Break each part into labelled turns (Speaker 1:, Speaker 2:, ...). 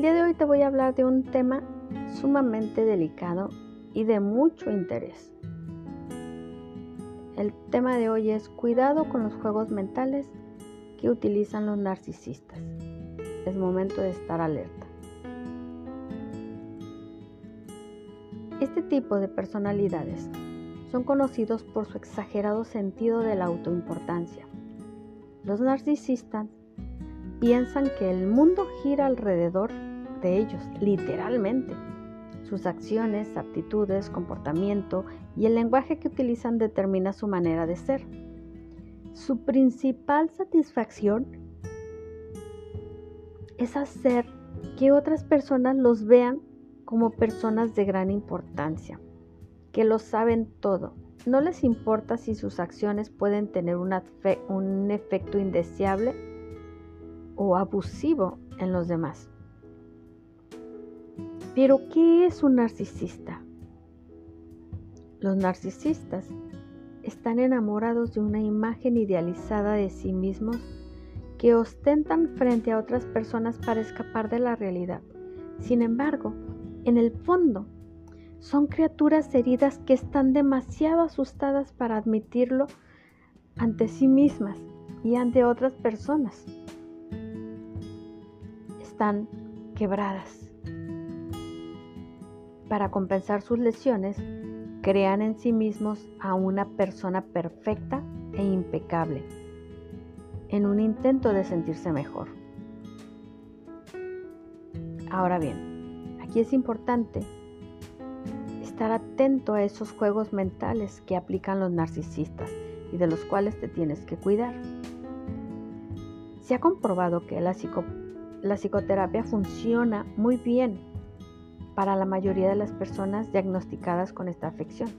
Speaker 1: El día de hoy te voy a hablar de un tema sumamente delicado y de mucho interés. El tema de hoy es cuidado con los juegos mentales que utilizan los narcisistas. Es momento de estar alerta. Este tipo de personalidades son conocidos por su exagerado sentido de la autoimportancia. Los narcisistas piensan que el mundo gira alrededor de ellos, literalmente. Sus acciones, aptitudes, comportamiento y el lenguaje que utilizan determina su manera de ser. Su principal satisfacción es hacer que otras personas los vean como personas de gran importancia, que lo saben todo. No les importa si sus acciones pueden tener un, efecto indeseable o abusivo en los demás. Pero, ¿qué es un narcisista? Los narcisistas están enamorados de una imagen idealizada de sí mismos que ostentan frente a otras personas para escapar de la realidad. Sin embargo, en el fondo, son criaturas heridas que están demasiado asustadas para admitirlo ante sí mismas y ante otras personas. Están quebradas. Para compensar sus lesiones, crean en sí mismos a una persona perfecta e impecable, en un intento de sentirse mejor. Ahora bien, Aquí es importante estar atento a esos juegos mentales que aplican los narcisistas y de los cuales te tienes que cuidar. Se ha comprobado que la, psicoterapia funciona muy bien para la mayoría de las personas diagnosticadas con esta afección.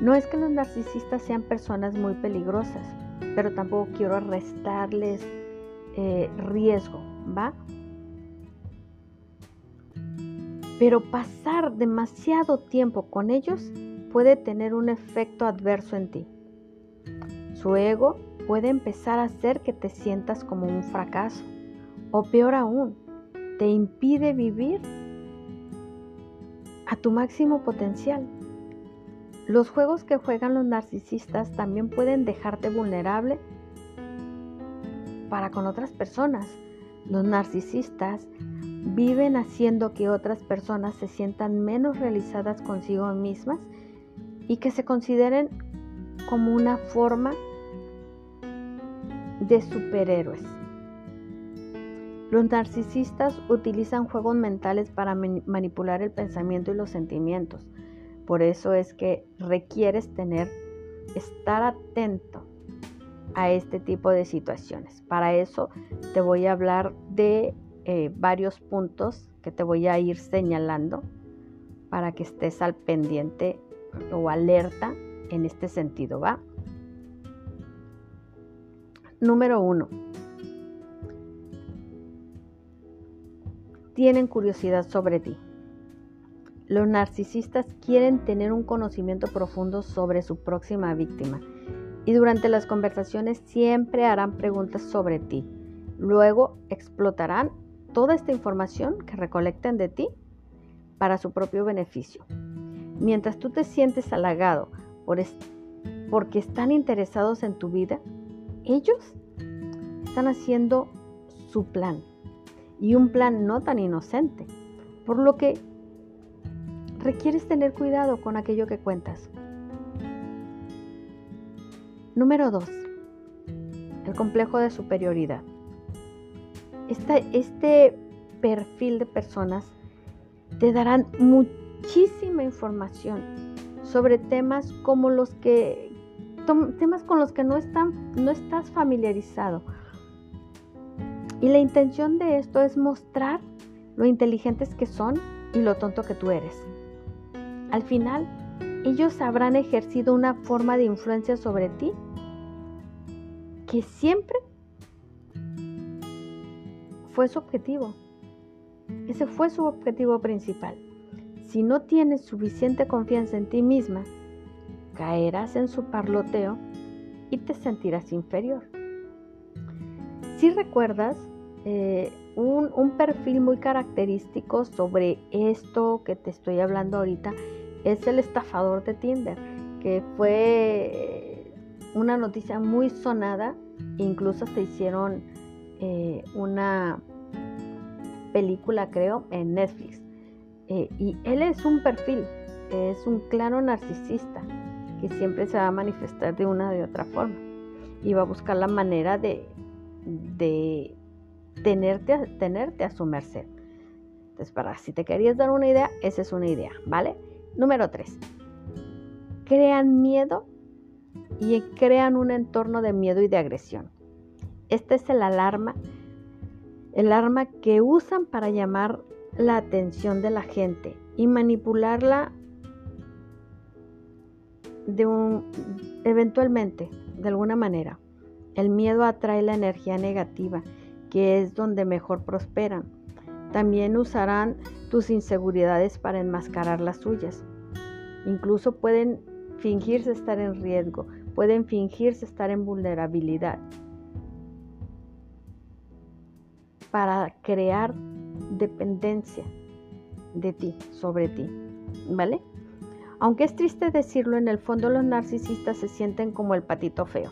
Speaker 1: No es que los narcisistas sean personas muy peligrosas, pero tampoco quiero restarles eh, riesgo, ¿va? pero pasar demasiado tiempo con ellos puede tener un efecto adverso en ti. Su ego puede empezar a hacer que te sientas como un fracaso o peor aún, te impide vivir a tu máximo potencial. Los juegos que juegan los narcisistas también pueden dejarte vulnerable para con otras personas. Los narcisistas viven haciendo que otras personas se sientan menos realizadas consigo mismas y que se consideren como una forma de superhéroes. Los narcisistas utilizan juegos mentales para manipular el pensamiento y los sentimientos. Por eso es que requieres tener, estar atento a este tipo de situaciones. Para eso te voy a hablar de eh, varios puntos que te voy a ir señalando para que estés al pendiente o alerta en este sentido, ¿va? Número uno. Tienen curiosidad sobre ti. Los narcisistas quieren tener un conocimiento profundo sobre su próxima víctima y durante las conversaciones siempre harán preguntas sobre ti. Luego explotarán toda esta información que recolectan de ti para su propio beneficio. Mientras tú te sientes halagado por porque están interesados en tu vida, ellos están haciendo su plan y un plan no tan inocente, por lo que requieres tener cuidado con aquello que cuentas. Número 2. El complejo de superioridad este perfil de personas te darán muchísima información sobre temas como los que temas con los que no están no estás familiarizado. Y la intención de esto es mostrar lo inteligentes que son y lo tonto que tú eres. Al final, ellos habrán ejercido una forma de influencia sobre ti que siempre fue su objetivo. Ese fue su objetivo principal. Si no tienes suficiente confianza en ti misma, caerás en su parloteo y te sentirás inferior. Si recuerdas, eh, un, perfil muy característico sobre esto que te estoy hablando ahorita es el estafador de Tinder, que fue una noticia muy sonada, incluso se hicieron eh, una película, creo, en Netflix. Eh, y él es un perfil, es un claro narcisista que siempre se va a manifestar de una de otra forma y va a buscar la manera de tenerte a, tenerte a su merced. Entonces, para si te querías dar una idea, esa es una idea, ¿vale? Número 3. Crean miedo y crean un entorno de miedo y de agresión. Este es el alarma, el arma que usan para llamar la atención de la gente y manipularla de un, eventualmente, de alguna manera. El miedo atrae la energía negativa que es donde mejor prosperan. También usarán tus inseguridades para enmascarar las suyas. Incluso pueden fingirse estar en riesgo, pueden fingirse estar en vulnerabilidad para crear dependencia de ti, sobre ti, ¿vale? Aunque es triste decirlo, en el fondo los narcisistas se sienten como el patito feo.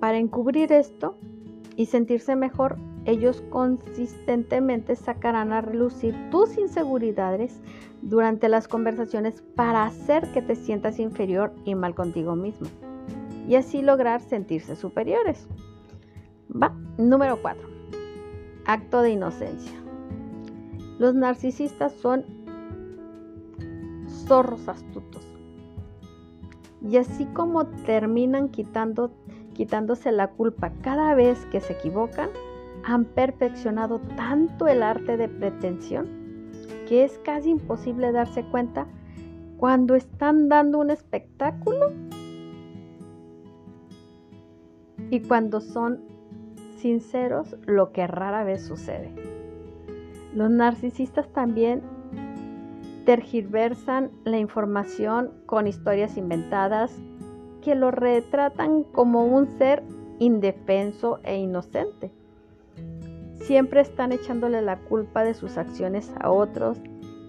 Speaker 1: Para encubrir esto, y sentirse mejor, ellos consistentemente sacarán a relucir tus inseguridades durante las conversaciones para hacer que te sientas inferior y mal contigo mismo y así lograr sentirse superiores. Va, número 4. Acto de inocencia. Los narcisistas son zorros astutos. Y así como terminan quitando quitándose la culpa cada vez que se equivocan, han perfeccionado tanto el arte de pretensión que es casi imposible darse cuenta cuando están dando un espectáculo y cuando son sinceros, lo que rara vez sucede. Los narcisistas también tergiversan la información con historias inventadas que lo retratan como un ser indefenso e inocente. Siempre están echándole la culpa de sus acciones a otros,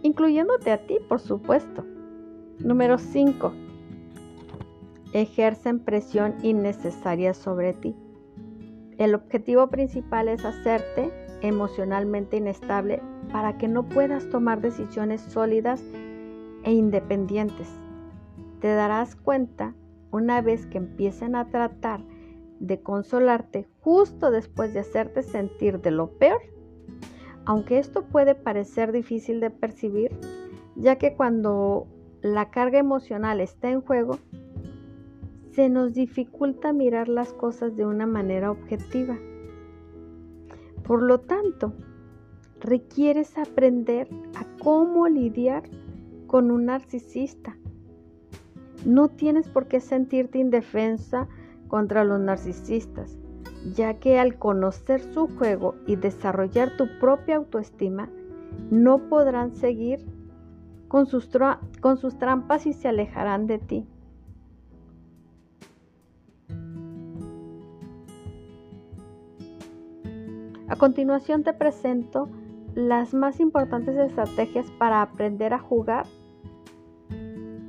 Speaker 1: incluyéndote a ti, por supuesto. Número 5. Ejercen presión innecesaria sobre ti. El objetivo principal es hacerte emocionalmente inestable para que no puedas tomar decisiones sólidas e independientes. Te darás cuenta una vez que empiecen a tratar de consolarte justo después de hacerte sentir de lo peor, aunque esto puede parecer difícil de percibir, ya que cuando la carga emocional está en juego, se nos dificulta mirar las cosas de una manera objetiva. Por lo tanto, requieres aprender a cómo lidiar con un narcisista no tienes por qué sentirte indefensa contra los narcisistas, ya que al conocer su juego y desarrollar tu propia autoestima, no podrán seguir con sus, trampas y se alejarán de ti. A continuación te presento las más importantes estrategias para aprender a jugar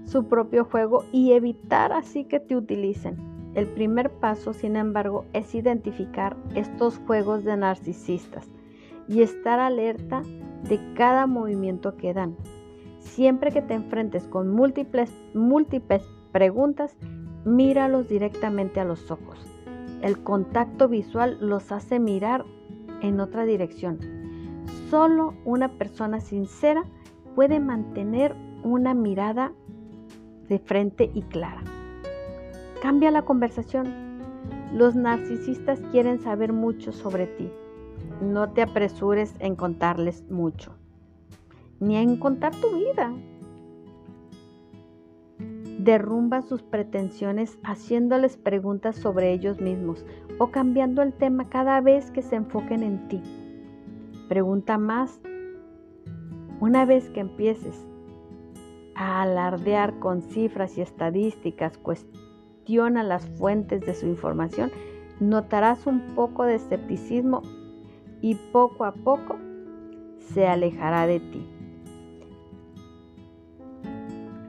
Speaker 1: su propio juego y evitar así que te utilicen. El primer paso, sin embargo, es identificar estos juegos de narcisistas y estar alerta de cada movimiento que dan. Siempre que te enfrentes con múltiples, múltiples preguntas, míralos directamente a los ojos. El contacto visual los hace mirar en otra dirección. Solo una persona sincera puede mantener una mirada de frente y clara. Cambia la conversación. Los narcisistas quieren saber mucho sobre ti. No te apresures en contarles mucho, ni en contar tu vida. Derrumba sus pretensiones haciéndoles preguntas sobre ellos mismos o cambiando el tema cada vez que se enfoquen en ti. Pregunta más. Una vez que empieces alardear con cifras y estadísticas, cuestiona las fuentes de su información, notarás un poco de escepticismo y poco a poco se alejará de ti.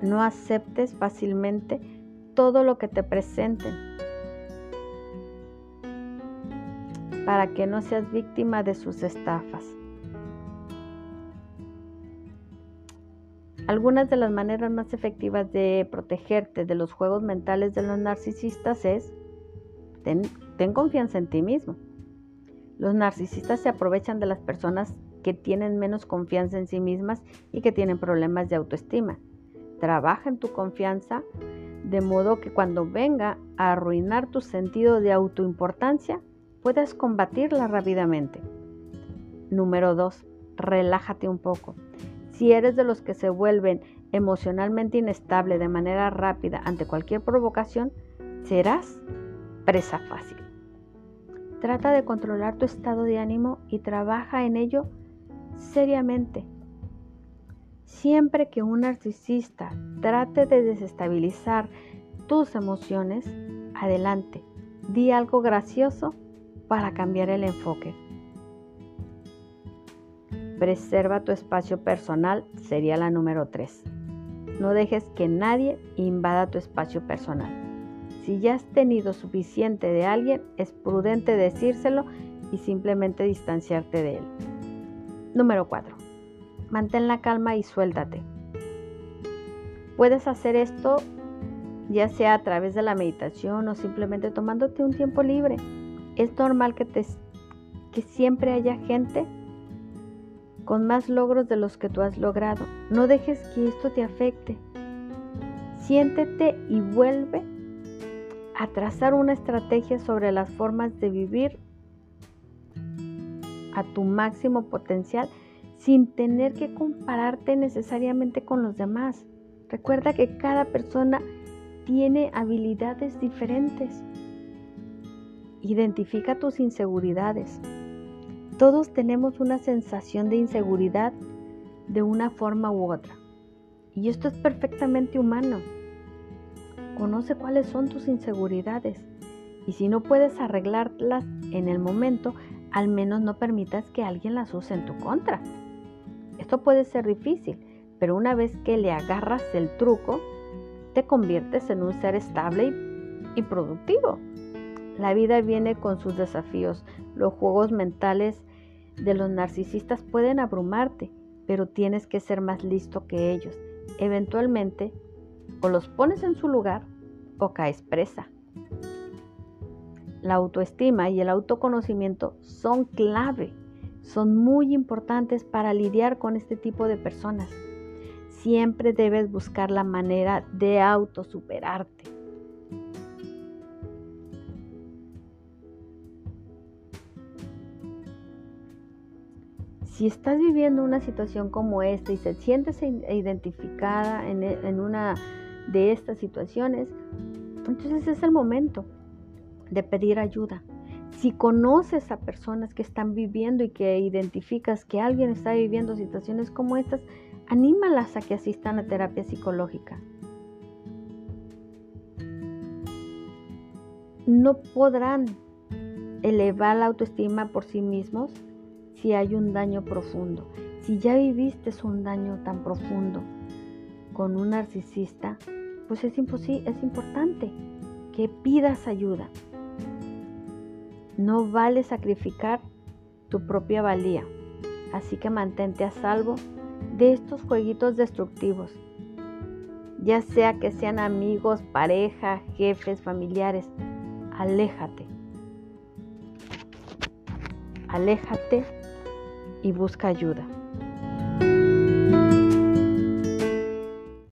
Speaker 1: No aceptes fácilmente todo lo que te presenten para que no seas víctima de sus estafas. Algunas de las maneras más efectivas de protegerte de los juegos mentales de los narcisistas es ten, confianza en ti mismo. Los narcisistas se aprovechan de las personas que tienen menos confianza en sí mismas y que tienen problemas de autoestima. Trabaja en tu confianza de modo que cuando venga a arruinar tu sentido de autoimportancia, puedas combatirla rápidamente. Número 2. Relájate un poco. Si eres de los que se vuelven emocionalmente inestable de manera rápida ante cualquier provocación, serás presa fácil. Trata de controlar tu estado de ánimo y trabaja en ello seriamente. Siempre que un narcisista trate de desestabilizar tus emociones, adelante, di algo gracioso para cambiar el enfoque. Preserva tu espacio personal sería la número 3. No dejes que nadie invada tu espacio personal. Si ya has tenido suficiente de alguien, es prudente decírselo y simplemente distanciarte de él. Número 4. Mantén la calma y suéltate. Puedes hacer esto ya sea a través de la meditación o simplemente tomándote un tiempo libre. Es normal que, te, que siempre haya gente con más logros de los que tú has logrado. No dejes que esto te afecte. Siéntete y vuelve a trazar una estrategia sobre las formas de vivir a tu máximo potencial sin tener que compararte necesariamente con los demás. Recuerda que cada persona tiene habilidades diferentes. Identifica tus inseguridades. Todos tenemos una sensación de inseguridad de una forma u otra. Y esto es perfectamente humano. Conoce cuáles son tus inseguridades. Y si no puedes arreglarlas en el momento, al menos no permitas que alguien las use en tu contra. Esto puede ser difícil, pero una vez que le agarras el truco, te conviertes en un ser estable y, productivo. La vida viene con sus desafíos. Los juegos mentales de los narcisistas pueden abrumarte, pero tienes que ser más listo que ellos. Eventualmente, o los pones en su lugar o caes presa. La autoestima y el autoconocimiento son clave, son muy importantes para lidiar con este tipo de personas. Siempre debes buscar la manera de autosuperarte. Si estás viviendo una situación como esta y se sientes identificada en, e, en una de estas situaciones, entonces es el momento de pedir ayuda. Si conoces a personas que están viviendo y que identificas que alguien está viviendo situaciones como estas, anímalas a que asistan a terapia psicológica. No podrán elevar la autoestima por sí mismos si hay un daño profundo. Si ya viviste un daño tan profundo con un narcisista, pues es, es importante que pidas ayuda. No vale sacrificar tu propia valía, así que mantente a salvo de estos jueguitos destructivos, ya sea que sean amigos, pareja, jefes, familiares, aléjate. Aléjate y busca ayuda.